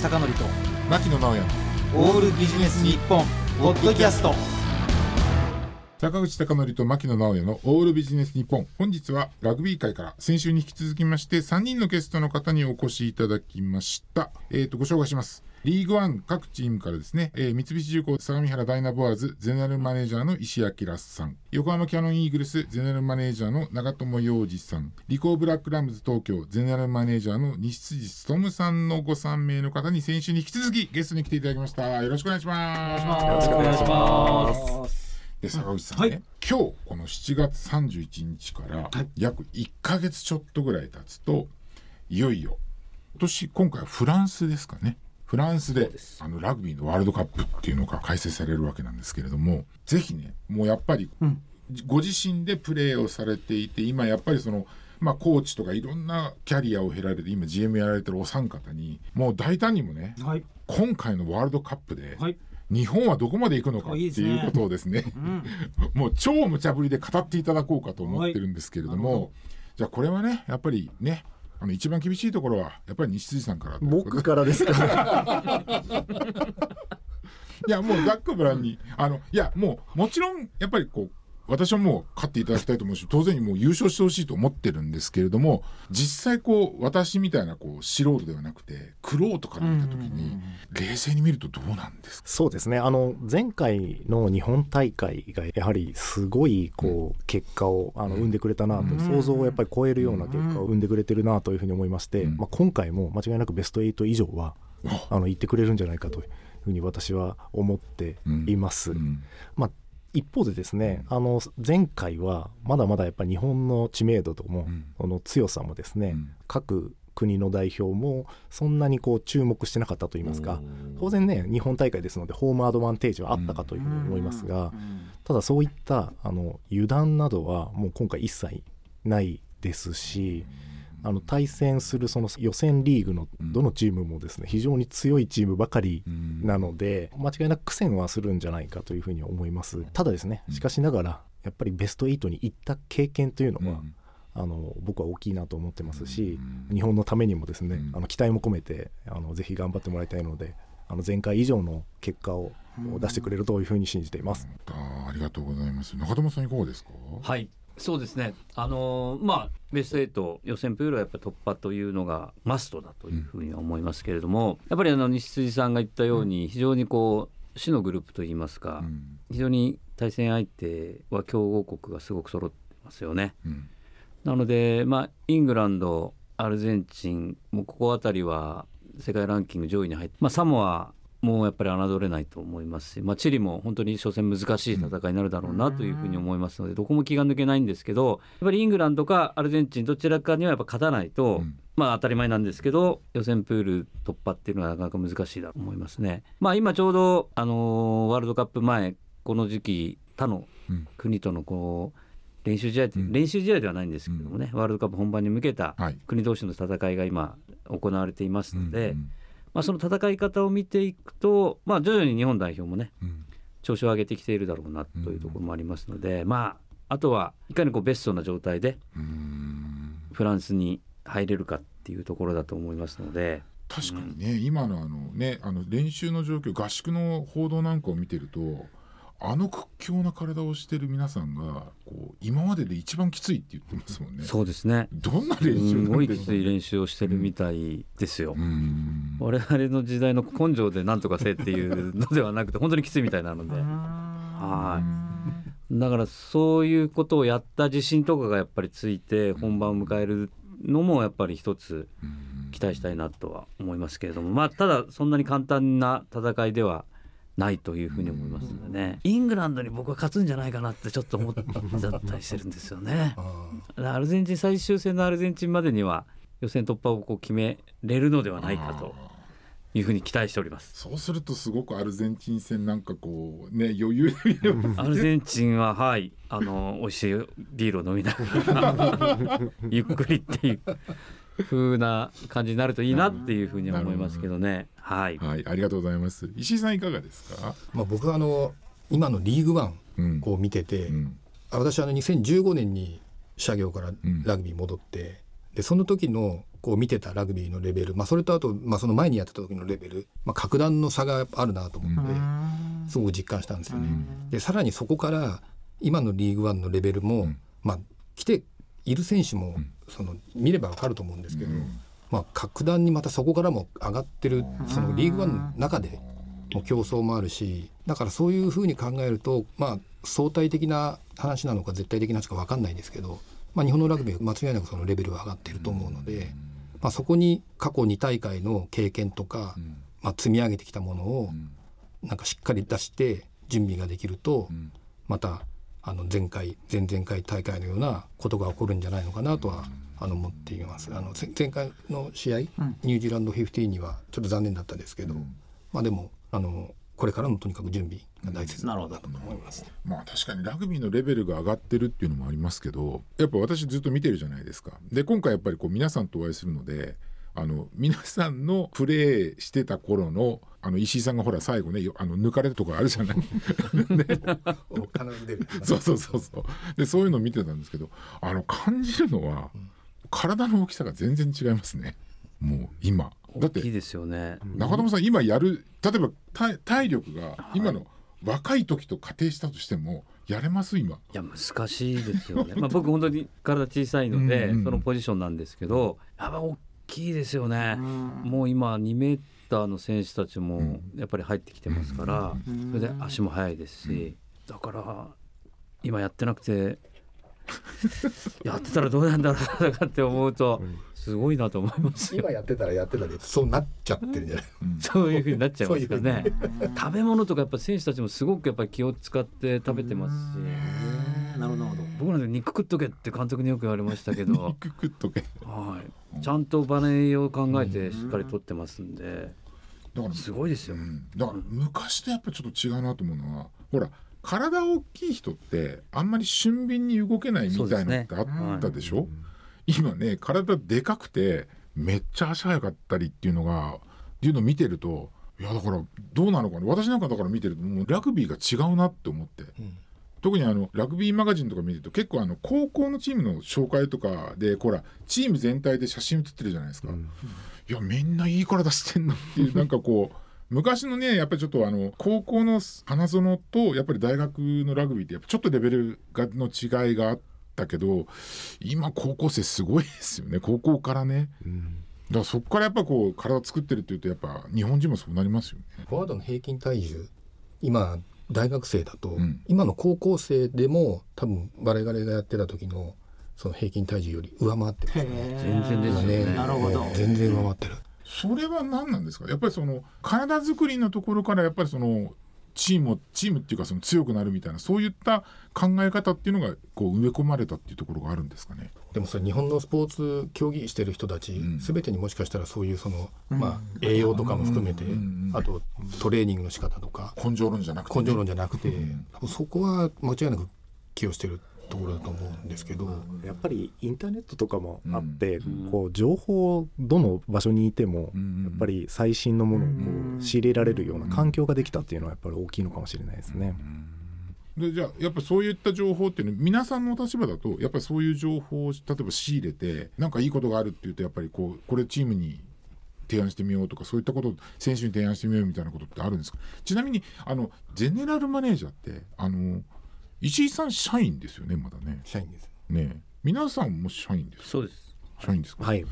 貴則と牧野直哉オールビジネス日本ポッドキャスト。坂口孝則と牧野直哉のオールビジネス日本本日はラグビー界から先週に引き続きまして3人のゲストの方にお越しいただきました。えー、とご紹介します。リーグワン各チームからですね、えー三菱重工相模原ダイナボアーズゼネラルマネージャーの石明さん。横浜キャノンイーグルスゼネラルマネージャーの長友洋二さん。リコーブラックラムズ東京ゼネラルマネージャーの西辻勉さんのご3名の方に先週に引き続きゲストに来ていただきました。よろしくお願いします。よろしくお願いします。で坂口さんね、はい。今日この7月31日から約1ヶ月ちょっとぐらい経つといよいよ今年今回はフランスですかね。フランスであのラグビーのワールドカップっていうのが開催されるわけなんですけれどもぜひねもうやっぱり、ご自身でプレーをされていて今やっぱりそのまあ、コーチとかいろんなキャリアを経られて今 GM やられてるお三方にもう大胆にもねはい。今回のワールドカップではい日本はどこまで行くのかっていいですね。いうことをですね もう超無茶ぶりで語っていただこうかと思ってるんですけれども、はいじゃあこれはねやっぱりねあの一番厳しいところはやっぱり西辻さんから僕からですか いやもうざっくばらんにあのいやもうもちろんやっぱりこう私はもう勝っていただきたいと思うし当然もう優勝してほしいと思ってるんですけれども実際こう私みたいなこう素人ではなくて玄人から見た時に冷静に見るとどうなんですか？そうですね。あの前回の日本大会がやはりすごいこう結果をあの生んでくれたなと、うん。想像をやっぱり超えるような結果を生んでくれてるなというふうに思いまして、うん。まあ、今回も間違いなくベスト8以上はあの行ってくれるんじゃないかというふうに私は思っています。うん。まあ一方でですね、あの前回はまだまだやっぱり日本の知名度とも、うん。この強さもですね、うん。各国の代表もそんなにこう注目してなかったといいますか当然ね日本大会ですのでホームアドバンテージはあったかというふうに思いますが、ただそういったあの油断などはもう今回一切ないですし、あの対戦するその予選リーグのどのチームもですね非常に強いチームばかりうん。なので間違いなく苦戦はするんじゃないかというふうに思います。ただですねしかしながらやっぱりベスト8に行った経験というのは、うんあの僕は大きいなと思ってますし、うん。日本のためにもですね、うん。あの期待も込めてあのぜひ頑張ってもらいたいのであの前回以上の結果を出してくれるというふうに信じています。あありがとうございます。中友さんいかがですか？はいそうですね。あのーまあベスト8予選プールはやっぱり突破というのがマストだというふうには思いますけれども、やっぱりあの西辻さんが言ったように非常にこう死のグループといいますか、うん。非常に対戦相手は強豪国がすごく揃ってますよね。うん。なので、まあ、イングランドアルゼンチンもうここあたりは世界ランキング上位に入って、まあ、サモアもやっぱり侮れないと思いますし、まあ、チリも本当に初戦難しい戦いになるだろうなというふうに思いますのでどこも気が抜けないんですけどやっぱりイングランドかアルゼンチンどちらかにはやっぱ勝たないと、うん。まあ当たり前なんですけど予選プール突破っていうのはなかなか難しいだと思いますね。まあ、今ちょうど、あのーワールドカップ前この時期他のうん。国とのこう練習試合うん。練習試合ではないんですけどもね、ワールドカップ本番に向けたはい。国同士の戦いが今行われていますので、うんまあ、その戦い方を見ていくと、まあ、徐々に日本代表もねうん。調子を上げてきているだろうなというところもありますので、まああとはいかにこうベストな状態でうん。フランスに入れるかっていうところだと思いますので。確かにね、今のあのねあの練習の状況合宿の報道なんかを見てるとあの屈強な体をしてる皆さんがこう今までで一番きついって言ってますもんね。そうですね。どんな練習すごいきつい練習をしてるみたいですよ。うん。我々の時代の根性でなんとかせえっていうのではなくて本当にきついみたいなので、はい、だからそういうことをやった自信とかがやっぱりついて本番を迎えるのもやっぱり一つ期待したいなとは思いますけれども。まあただそんなに簡単な戦いではないというふうに思いますのでね。イングランドに僕は勝つんじゃないかなってちょっと思っちゃったりしてるんですよね。アルゼンチン最終戦のアルゼンチンまでには予選突破をこう決めれるのではないかというふうに期待しております。そうするとすごくアルゼンチン戦なんかこうね余裕で見れますアルゼンチンははいあの美味しいビールを飲みながら ゆっくりっていう風な感じになるといいなっていうふうには思いますけどね。はい。はいありがとうございます。石井さんいかがですか？まあ、僕はあの今のリーグワンうん。こう見てて、うん。私はあの2015年に社業からん。ラグビー戻って、でその時のこう見てたラグビーのレベル、まあ、それとあと、まあ、その前にやってた時のレベル、まあ、格段の差があるなと思ってすごく実感したんですよね。でさらにそこから今のリーグワンのレベルも、まあ、来ている選手も、その見れば分かると思うんですけど、まあ、格段にまたそこからも上がってるそのリーグワンの中でもう競争もあるしだからそういうふうに考えると、まあ、相対的な話なのか絶対的な話か分かんないですけど、まあ、日本のラグビーは間違いなくそのレベルは上がっていると思うので、まあ、そこに過去2大会の経験とか、まあ、積み上げてきたものをなんかしっかり出して準備ができると、またあの前回前々回大会のようなことが起こるんじゃないのかなとはあの思っています。あの前前回の試合、ニュージーランド15にはちょっと残念だったですけど、まあでもあのこれからのとにかく準備が大切だと思います。まあ確かにラグビーのレベルが上がってるっていうのもありますけどやっぱ私ずっと見てるじゃないですか。で今回やっぱりこう皆さんとお会いするのであの皆さんのプレーしてた頃のあの石井さんがほら最後ねよあの抜かれたとこあるじゃない？そうそうそうそうでそういうのを見てたんですけどあの感じるのは、体の大きさが全然違いますねもう今だって大きいですよね。中友さん今やる例えば体体力が今の若い時と仮定したとしてもやれます今いや難しいですよね。まあ僕本当に体小さいので、うんうんそのポジションなんですけど、やっぱ大きいですよね。もう今2メーターの選手たちもやっぱり入ってきてますから、それで足も速いですし、だから今やってなくて。やってたらどうなんだろうとかって思うとすごいなと思いますよ。今やってたらやってたでそうなっちゃってるんじゃない。そういうふうになっちゃいますからね。食べ物とかやっぱ選手たちもすごくやっぱり気を使って食べてますし。なるほどなるほど。僕なんて肉食っとけって監督によく言われましたけど、肉食っとけ。はい、ちゃんとバネを考えてしっかりとってますんでだからすごいですよ。うん。だから昔とやっぱちょっと違うなと思うのはほら体大きい人ってあんまり俊敏に動けないみたいなのってあったでしょ？今ね体でかくてめっちゃ足速かったりっていうのがっていうのを見てるといやだからどうなのかな？私なんかだから見てるともうラグビーが違うなって思って。特にあのラグビーマガジンとか見ると結構あの高校のチームの紹介とかでほらチーム全体で写真写ってるじゃないですか、いやみんないい体してんのっていう なんかこう昔のねやっぱりちょっとあの高校の花園とやっぱり大学のラグビーってやっぱちょっとレベルがの違いがあったけど今高校生すごいですよね。高校からね、だからそこからやっぱこう体作ってるっていうとやっぱ日本人もそうなりますよね。フォワードの平均体重今大学生だと、ん。今の高校生でも多分我々がやってた時のその平均体重より上回ってますね。全然ですよね。ねなるほど。全然上回ってる。それは何なんですか？やっぱりその体作りのところからやっぱりそのチームをチームっていうかその強くなるみたいなそういった考え方っていうのがこう埋め込まれたっていうところがあるんですかね？でもそれ日本のスポーツ競技してる人たち、ん。全てにもしかしたらそういうその、まあ、栄養とかも含めて、ん。あとトレーニングの仕方とか。根性論じゃなくてね、根性論じゃなくて、そこは間違いなく寄与してるところだと思うんですけど、やっぱりインターネットとかもあって、こう情報どの場所にいても、ん。やっぱり最新のものをこう仕入れられるような環境ができたっていうのはやっぱり大きいのかもしれないですね。でじゃあやっぱそういった情報っていうの皆さんの立場だとやっぱりそういう情報を例えば仕入れてなんかいいことがあるっていうとやっぱりこうこれチームに提案してみようとかそういったことを選手に提案してみようみたいなことってあるんですか？ちなみにあのゼネラルマネージャーってあの石井さん社員ですよねまだね。社員です。ねえ。皆さんも社員ですか？そうです。社員ですか、はい、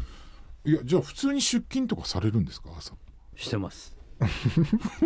いやじゃあ普通に出勤とかされるんですか朝。してます。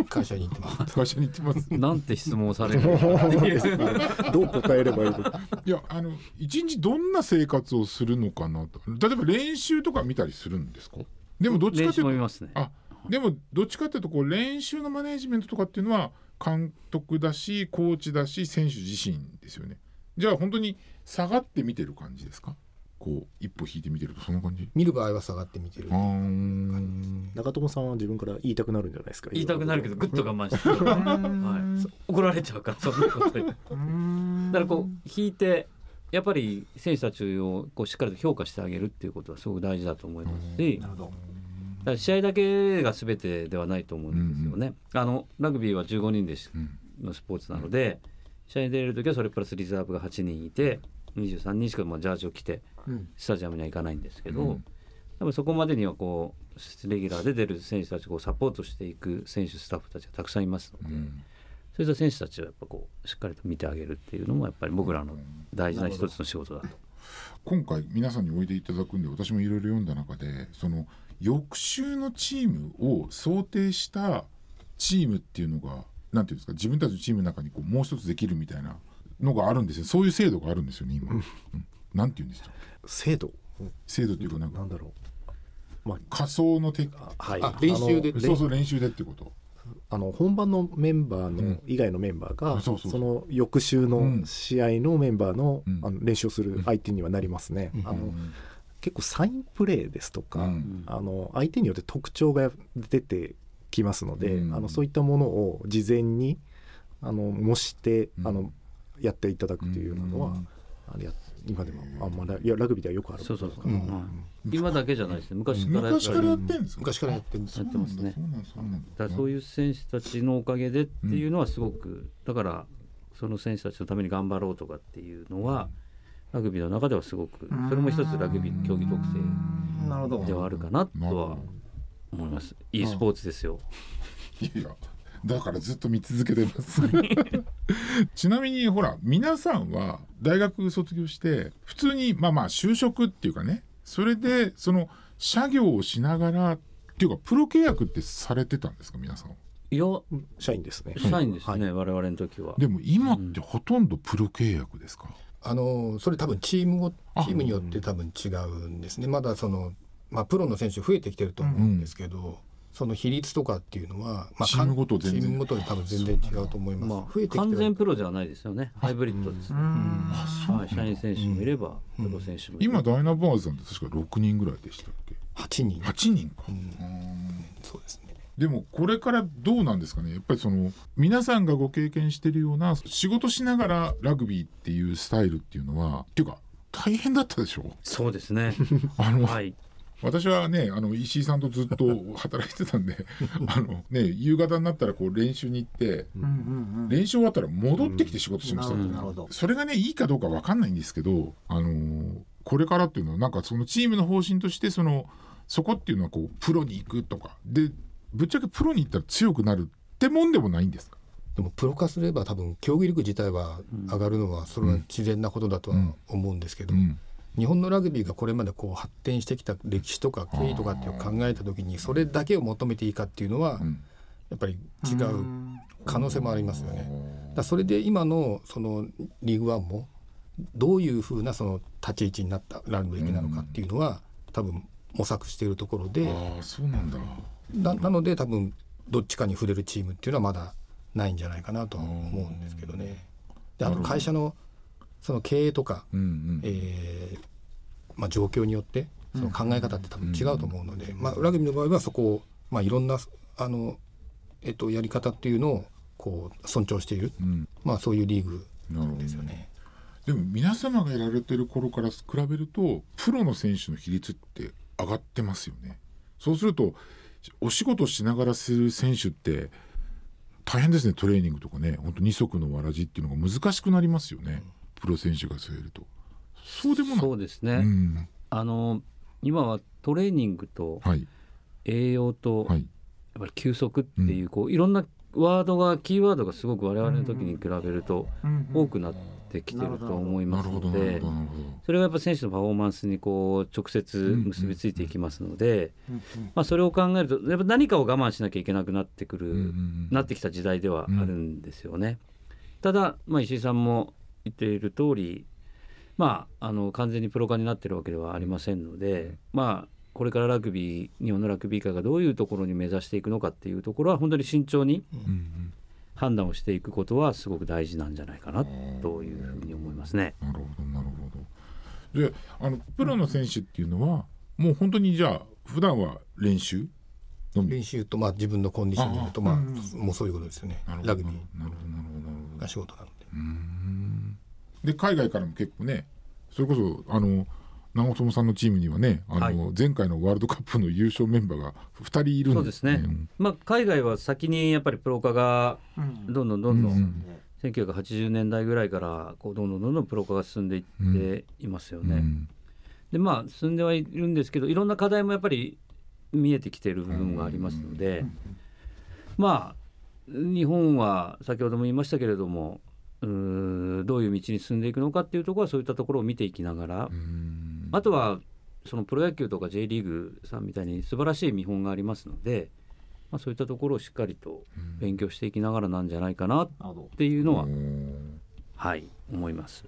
会社に行ってます。会社に行ってます。なんて質問をされる どう答えればいいのかいやあの一日どんな生活をするのかなと。例えば練習とか見たりするんですか？でもどっちか練習というとも見ますね。あでもどっちかというとこう練習のマネージメントとかっていうのは監督だしコーチだし選手自身ですよね。じゃあ本当に下がって見てる感じですか？こう一歩引いて見てるとそんな感じ？見る場合は下がって見てるあ。ー。長友さんは自分から言いたくなるんじゃないですか？言いたくなるけどぐっと我慢して、はい、怒られちゃうからそんなこと言ってだからこう引いてやっぱり選手たちをこうしっかりと評価してあげるっていうことはすごく大事だと思いますし、だから試合だけが全てではないと思うんですよね。あのラグビーは15人でしうん。のスポーツなので、試合に出れる時はそれプラスリザーブが8人いて23人しかまあジャージを着てうん。スタジアムには行かないんですけど、うん。多分そこまでにはこうレギュラーで出る選手たちをサポートしていく選手スタッフたちがたくさんいますので、うん。そういった選手たちをやっぱこうしっかりと見てあげるっていうのもやっぱり僕らの大事な一つの仕事だと。今回皆さんにおいでいただくんで私もいろいろ読んだ中でその翌週のチームを想定したチームっていうのがなんていうんですか自分たちのチームの中にこうもう一つできるみたいなのがあるんですよ。そういう制度があるんですよね今、うん。なんていうんですか？制度？制度っていうかなんかなんだろう、ま仮想のテあ、はい。あ練習でそうそう練習でってことあの本番のメンバーの、うん。以外のメンバーが、その翌週うん。の試合のメンバーの,、うん。あの練習をする相手にはなりますね。うん。あの結構サインプレーですとか、うん。あの相手によって特徴が出てきますので、うん。あのそういったものを事前にあの模して、うん。あのやっていただくというようなのは、うん。あれや今でも。あん。まラいやラグビーではよくある。そうそうそう、うん。はい。今だけじゃないですね。昔からやっぱり。昔からやってるんです。か昔からやってるんです。やってますね。だそういう選手たちのおかげでっていうのはすごく、だからその選手たちのために頑張ろうとかっていうのはラグビーの中ではすごくそれも一つラグビーの競技特性なるほど。ではあるかなとは思います。e スポーツですよ。いやだからずっと見続けてます。ちなみにほら皆さんは大学卒業して普通にまあまあ就職っていうかねそれでその社業をしながらっていうかプロ契約ってされてたんですか皆さんいや社員ですね。社員ですね、はい我々の時は。でも今ってほとんどプロ契約ですか、あのそれ多分チームごチあームによって多分違うんですね。まだその、まあ、プロの選手増えてきてると思うんですけど、その比率とかっていうのは、まあ、チームごと全然。ごとに多分全然違うと思います、まあ増えてきてる。完全プロじゃないですよね。ハイブリッドですね、はい、社員選手もいればプロ選手もいれば今ダイナバーズさんって確か6人ぐらいでしたっけ？8人。8人か、そうですね。でもこれからどうなんですかね？やっぱりその皆さんがご経験してるような仕事しながらラグビーっていうスタイルっていうのはっていうか大変だったでしょ？そうですね。あの、はい私はねあの石井さんとずっと 働いてたんであのね夕方になったらこう練習に行ってうんうん練習終わったら戻ってきて仕事しました。よ、なるほどなるほど。それがねいいかどうかわかんないんですけどあのーこれからっていうのはなんかそのチームの方針としてそのそこっていうのはこうプロに行くとか。でぶっちゃけプロに行ったら強くなるってもんでもないんですか？でもプロ化すれば多分競技力自体は上がるのはそれは自然なことだとは思うんですけど、うん日本のラグビーがこれまでこう発展してきた歴史とか経緯とかっていうのを考えた時にそれだけを求めていいかっていうのはうん。やっぱり違う可能性もありますよね。だそれで今のそのリーグワンもどういうふうなその立ち位置になったらるべきなのかっていうのは多分模索しているところでそうなんだ。ななので多分どっちかに触れるチームっていうのはまだないんじゃないかなとは思うんですけどね。であと会社のその経営とか、うんうん。えーまあ、状況によってその考え方って多分違うと思うので、まあ、ラグビーの場合はそこを、まあ、いろんなあの、えっと、やり方っていうのをこう尊重している、うん。まあ、そういうリーグですよね。でも皆様がやられてる頃から比べるとプロの選手の比率って上がってますよね。そうするとお仕事しながらする選手って大変ですねトレーニングとかね。本当二足のわらじっていうのが難しくなりますよね、プロ選手が据えると。そうでもない。そうですね、うん。あの今はトレーニングとはい。栄養とやっはいぱり休息っていうこういろんなワードがキーワードがすごく我々の時に比べると多くなってきてると思いますのでそれがやっぱ選手のパフォーマンスにこう直接結びついていきますので、まあ、それを考えるとやっぱ何かを我慢しなきゃいけなくなってくる、なってきた時代ではあるんですよね。ただ、まあ、石井さんも言っている通り、まあ、あの完全にプロ化になってるわけではありませんので、まあ、これからラグビー日本のラグビー界がどういうところに目指していくのかっていうところは本当に慎重にうん。うん判断をしていくことはすごく大事なんじゃないかなというふうに思いますね。なるほどなるほど。であのプロの選手っていうのはもう本当にじゃあ普段は練習？練習と、まあ、自分のコンディションとまあ、もうそういうことですよね。ラグビーなるほどなるほどなるほど。が仕事なので。で海外からも結構ねそれこそあの長友さんのチームにはねあの、はい。前回のワールドカップの優勝メンバーが2人いるんでそうですすね、ん。まあ、海外は先にやっぱりプロ化がどんどんどんどん1980年代ぐらいからこうどんどんどんどんプロ化が進んでいっていますよね。うん。でまあ進んではいるんですけどいろんな課題もやっぱり見えてきてる部分がありますので、まあ日本は先ほども言いましたけれどもうーどういう道に進んでいくのかっていうところはそういったところを見ていきながら、うん。あとはそのプロ野球とか J リーグさんみたいに素晴らしい見本がありますので、まあ、そういったところをしっかりと勉強していきながらなんじゃないかなっていうのは、うんはい思います。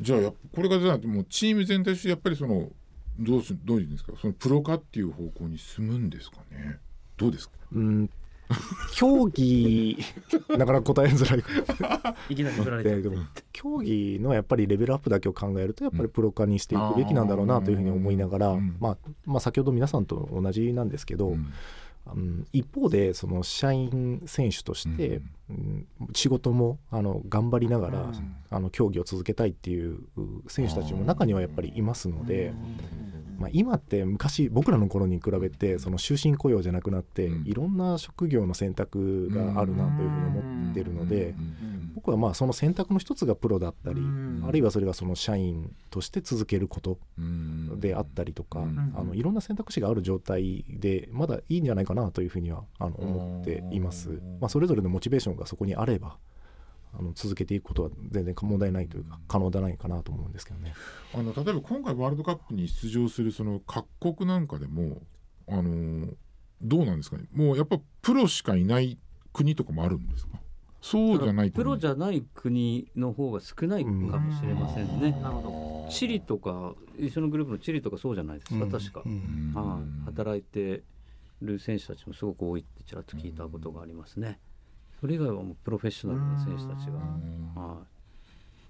じゃあやっぱこれがじゃあもうチーム全体としてやっぱりそのどうすどういうんですか？そのプロ化っていう方向に進むんですかね？どうですか？うん競技なかなか答えづらい。いきなり振られてででも競技のやっぱりレベルアップだけを考えるとやっぱりプロ化にしていくべきなんだろうなというふうに思いながら、うん。まあ、まあ先ほど皆さんと同じなんですけど、うんうん。一方でその社員選手として、うん。仕事もあの頑張りながら、あの競技を続けたいっていうう選手たちも中にはやっぱりいますので、まあ、今って昔僕らの頃に比べてその終身雇用じゃなくなって、うん。いろんな職業の選択があるなというふうに思ってるので、僕はまあその選択の一つがプロだったり、うん。あるいはそれがその社員として続けることうん。であったりとか、うん。あのいろんな選択肢がある状態でまだいいんじゃないかなというふうにはあの思っています。まあ、それぞれのモチベーションがそこにあればあの続けていくことは全然問題ないというか可能じゃないかなと思うんですけどね。あの例えば今回ワールドカップに出場するその各国なんかでもあのどうなんですかね。もうやっぱプロしかいない国とかもあるんですか？そうじゃないプロじゃゃない国の方が少ないかもしれませんね。なるほチリとか一緒のグループのチリとかそうじゃないです。か、うん。確か、うん。はい、働いてる選手たちもすごく多いってちらっと聞いたことがありますね。それ以外はもうプロフェッショナルな選手たちが、は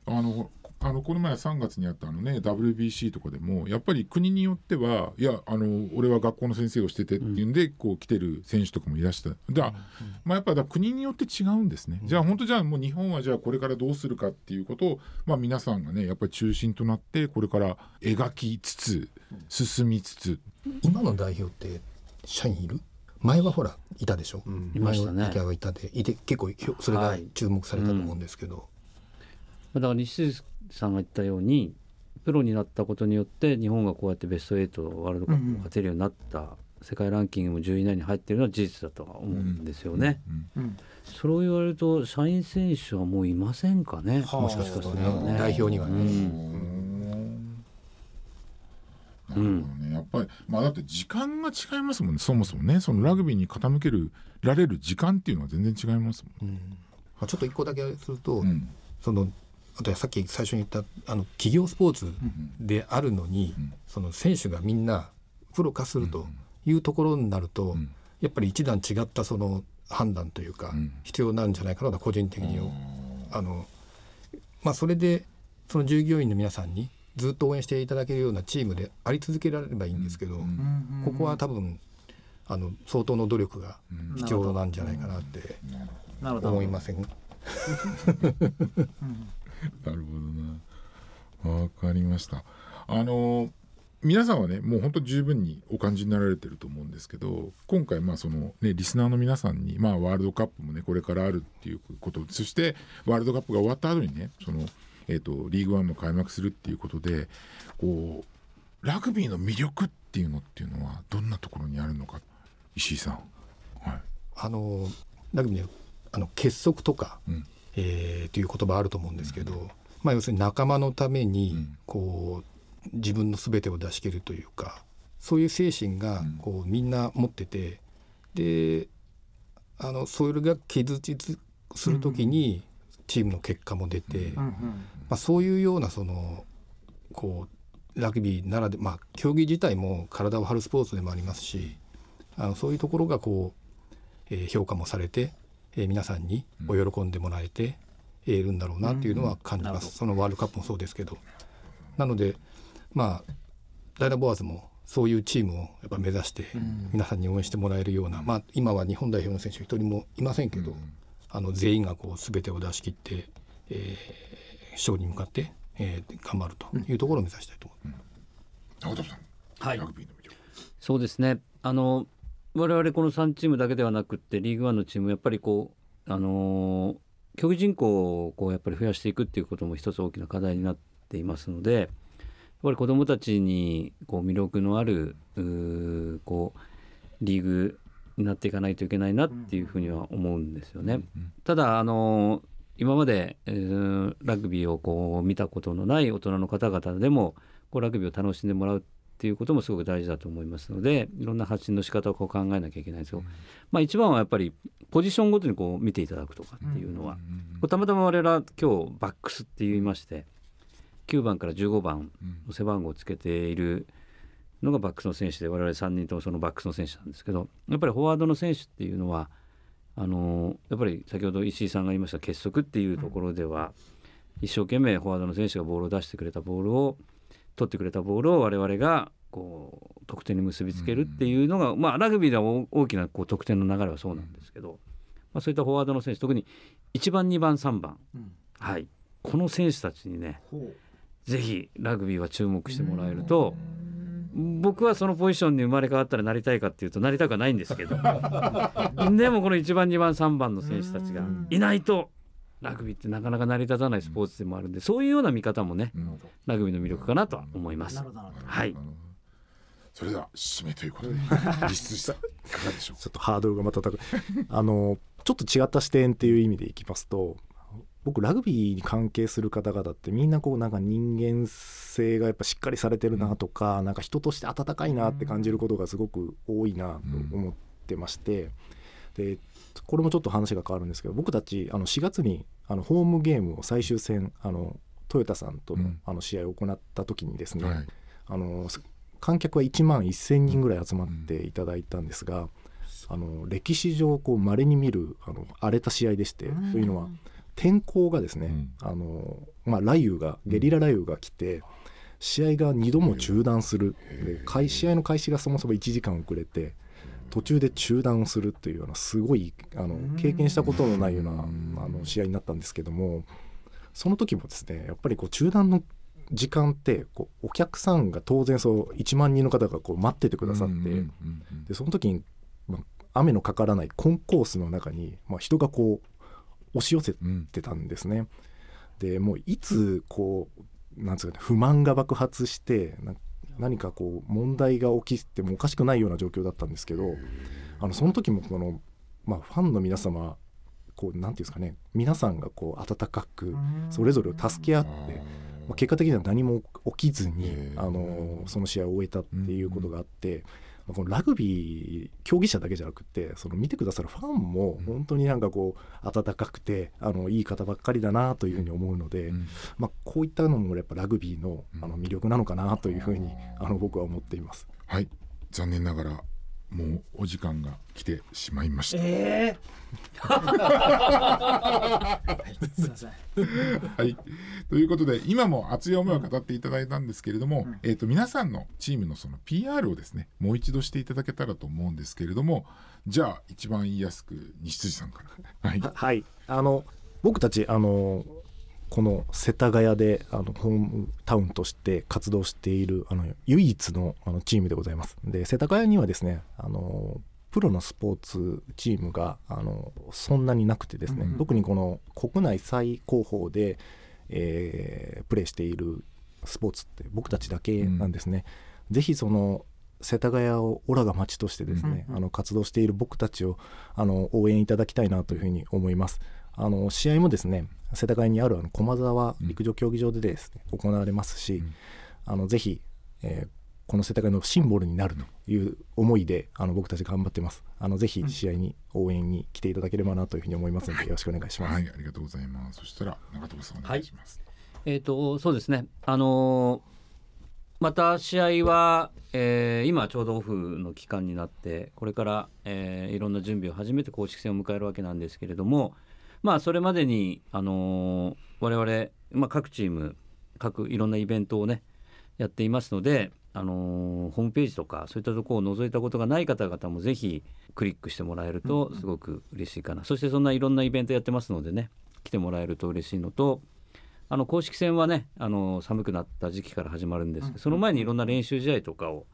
あのあのこの前3月にあったあのね WBC とかでもやっぱり国によってはいやあの俺は学校の先生をしててっていうんで、こう来てる選手とかもいらした。だ、まあ、やっぱだ国によって違うんですね、じゃあ本当じゃあもう日本はじゃあこれからどうするかっていうことを、まあ、皆さんがねやっぱり中心となってこれから描きつつ進みつつ。今の代表って社員いる？前はほらいたでしょ、いましたね。前はいたでいて結構ひょそれが注目されたと思うんですけど、い、だから西津さんが言ったようにプロになったことによって日本がこうやってベスト8ワールドカップを勝てるようになった、世界ランキングも10位以内に入っているのは事実だとは思うんですよね。うんそれを言われると社員選手はもういませんかね？もしかするとね。ね。代表にはね、なるほどね、やっぱりまあだって時間が違いますもんね。そもそもね。そのラグビーに傾けるられる時間っていうのは全然違いますもんね。まあ、ちょっと一個だけすると、うん。そのあとさっき最初に言ったあの企業スポーツであるのに、その選手がみんなプロ化するというところになると、ん。やっぱり一段違ったその判断というか、ん。必要なんじゃないかなと個人的にあの、まあ、それでその従業員の皆さんにずっと応援していただけるようなチームであり続けられればいいんですけど、ここは多分あの相当の努力が必要なんじゃないかなって思いません。なるほどな。わかりました。あの皆さんはねもう本当十分にお感じになられてると思うんですけど今回まあそのねリスナーの皆さんにまあワールドカップもねこれからあるっていうことそしてワールドカップが終わった後にねそのえっ、とリーグワンも開幕するっていうことでこうラグビーの魅力っていうのっていうのはどんなところにあるのか石井さん。はい。あのラグビーのあの結束とか、うんえーという言葉あると思うんですけど、まあ、要するに仲間のためにうん。こう自分の全てを出し切るというかそういう精神がん。こうみんな持っててであのそれが結実する時にチームの結果も出て、まあ、そういうようなそのこうラグビーならでまあ競技自体も体を張るスポーツでもありますしあのそういうところがこう、えー評価もされて、えー皆さんにお喜んでもらえているんだろうなっていうのは感じます、そのワールドカップもそうですけど。なのでまあダイナボアーズもそういうチームをやっぱ目指して皆さんに応援してもらえるような、まあ、今は日本代表の選手一人もいませんけど、あの全員がこう全てを出し切って、えー勝利に向かって、えー頑張るというところを目指したいと思う。直田さん、はい。ラグビーの魅力。そうですね。あの我々この3チームだけではなくってリーグワンのチームやっぱりこうあのー競技人口をこうやっぱり増やしていくっていうことも一つ大きな課題になっていますのでぱり子どもたちにこう魅力のあるこうリーグになっていかないといけないなっていうふうには思うんですよね。ただあの今まで、えーラグビーをこう見たことのない大人の方々でもこうラグビーを楽しんでもらうっていうこともすごく大事だと思いますのでいろんな発信の仕方をこう考えなきゃいけないんですよ。まあ、一番はやっぱりポジションごとにこう見ていただくとかっていうのは、たまたま我々は今日バックスって言いまして9番から15番の背番号をつけているのがバックスの選手で我々3人ともそのバックスの選手なんですけどやっぱりフォワードの選手っていうのはあのやっぱり先ほど石井さんが言いました結束っていうところでは、一生懸命フォワードの選手がボールを出してくれたボールを取ってくれたボールを我々がこう得点に結びつけるっていうのが、まあ、ラグビーでは大大きなこう得点の流れはそうなんですけど、まあ、そういったフォワードの選手特に1番2番3番、はい、この選手たちにねぜひラグビーは注目してもらえると僕はそのポジションに生まれ変わったらなりたいかっていうとなりたくはないんですけど。でもこの1番2番3番の選手たちがいないとラグビーってなかなか成り立たないスポーツでもあるんでそういうような見方もねラグビーの魅力かなとは思います。はい。それでは締めということで実質さんいかがでしょうちょっとハードルがまた高いあのちょっと違った視点っていう意味でいきますと僕ラグビーに関係する方々ってみんなこうなんか人間性がやっぱしっかりされてるなとか、なんか人として温かいなって感じることがすごく多いなと思ってまして、でこれもちょっと話が変わるんですけど僕たちあの4月にあのホームゲームを最終戦あのトヨタさんとの,、うん。あの試合を行った時にですね、はい。あの観客は1万1,000人ぐらい集まっていただいたんですが、あの歴史上こう稀に見るあの荒れた試合でして、というのは天候がですね、あのまあ、雷雨がゲリラ雷雨が来て試合が2度も中断する。で開試合の開始がそもそも1時間遅れて途中で中断をするというようなすごいあの経験したことのないようなあの試合になったんですけどもその時もですねやっぱりこう中断の時間ってこうお客さんが当然そう1万人の方がこう待っててくださって、でその時に、まあ、雨のかからないコンコースの中に、まあ、人がこう押し寄せうんてたんですね。でもういつこうなんですかね不満が爆発してな何かこう問題が起きてもおかしくないような状況だったんですけどあのその時もこの、まあ、ファンの皆様こうなんていうんですかね皆さんがこう温かくそれぞれを助け合って、まあ、結果的には何も起きずにあのその試合を終えたっていうことがあって、まあこのラグビー競技者だけじゃなくてその見てくださるファンも本当になんかこう温かくてあのいい方ばっかりだなというふうに思うので、うんまあ、こういったのもやっぱラグビーのあの魅力なのかなというふうにあの僕は思っています。はい残念ながらもうお時間が来てしまいました、ええすいません。はい、ということで今も熱い思いを語っていただいたんですけれども、えー、と皆さんのチームのその PR をですねもう一度していただけたらと思うんですけれどもじゃあ一番言いやすく西辻さんから。はい。ははい。あの僕たちあのこの世田谷であのホームタウンとして活動しているあの唯一のあのチームでございます。で世田谷にはですねあのプロのスポーツチームがあのそんなになくてですね、うん特にこの国内最高峰で、えープレーしているスポーツって僕たちだけなんですね、ぜひその世田谷をオラが町としてですね、あの活動している僕たちをあの応援いただきたいなというふうに思います。あの試合もですね世田谷にあるあの駒沢陸上競技場でですね、行われますし、あのぜひ、えーこの世田谷のシンボルになるという思いであの僕たち頑張ってます。あのぜひ試合に応援に来ていただければなというふうに思いますので、よろしくお願いします。はい、ありがとうございます。そしたら長友さんお願いします。えー、とそうですね、あのーまた試合は、えー今ちょうどオフの期間になってこれから、えーいろんな準備を始めて公式戦を迎えるわけなんですけれども、まあ、それまでに、あのー我々、まあ、各チーム各いろんなイベントをねやっていますので、あのーホームページとかそういったところを覗いたことがない方々もぜひクリックしてもらえるとすごく嬉しいかな、そしてそんないろんなイベントやってますのでね来てもらえると嬉しいのとあの公式戦はねあの寒くなった時期から始まるんですけど、その前にいろんな練習試合とかを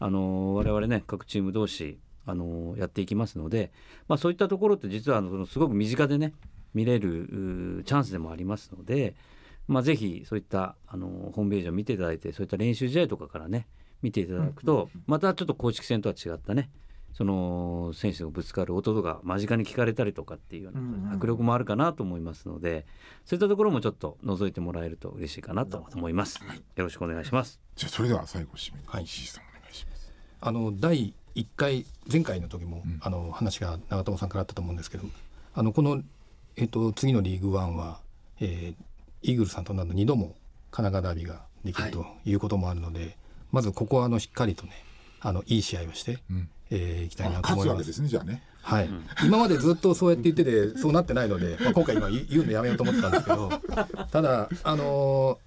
あの我々ね各チーム同士あのやっていきますので、まあ、そういったところって実はあのそのすごく身近でね見れるチャンスでもありますのでまあ、ぜひそういったあのホームページを見ていただいてそういった練習試合とかからね見ていただくと、またちょっと公式戦とは違ったねその選手がぶつかる音とか間近に聞かれたりとかっていうような迫力もあるかなと思いますのでそういったところもちょっと覗いてもらえると嬉しいかなと思います。よろしくお願いします。じゃあそれでは最後締めにはい。石井さんお願いします。あの第1回前回の時も、うん。あの話が長友さんからあったと思うんですけどあのこの、えっと次のリーグワンは、えーイーグルさんとなると2度も神奈川ダービーができるとい。うこともあるので、まずここはあのしっかりとねあのいい試合をして、うん。えーいきたいなと思います。すねじゃあね。はい、今までずっとそうやって言っててそうなってないので、まあ、今回今言言うのやめようと思ってたんですけどただあの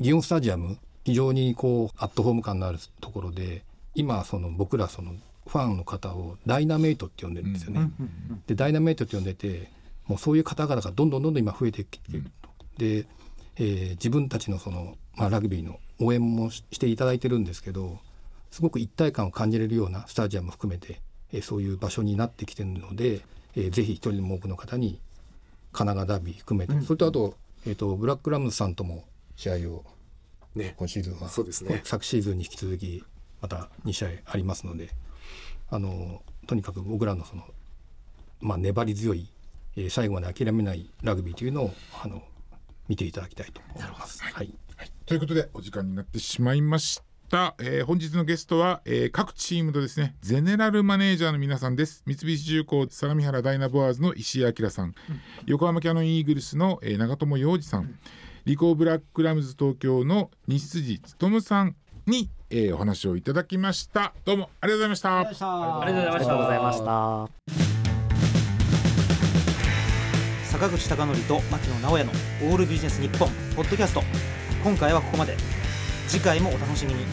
ー祇園スタジアム非常にこうアットホーム感のあるところで今その僕らそのファンの方をダイナメイトって呼んでるんですよね。でダイナメイトって呼んでてもうそういう方々がどんどんどんどん今増えてきてると。で、えー自分たちのその、まあ、ラグビーの応援もししていただいてるんですけどすごく一体感を感じれるようなスタジアムも含めて、えーそういう場所になってきてるので、えーぜひ一人でも多くの方に神奈川ダービー含めて、それとあと,、えー、とブラックラムズさんとも試合をね今シーズンはそうですね。昨シーズンに引き続きまた2試合ありますのであのとにかく僕らのその、まあ、粘り強い、えー最後まで諦めないラグビーというのをあの見ていただきたいと思います。はい。ということでお時間になってしまいました、えー本日のゲストは、えー各チームのですねゼネラルマネージャーの皆さんです。三菱重工相模原ダイナボアーズの石井明さん、横浜キャノンイーグルスの、えー長友洋二さん、リコーブラックラムズ東京の西辻勉さんに、えーお話をいただきました。どうもありがとうございました。ありがとうございました。坂口孝則と牧野直哉のオールビジネス日本ポッドキャスト。今回はここまで。次回もお楽しみに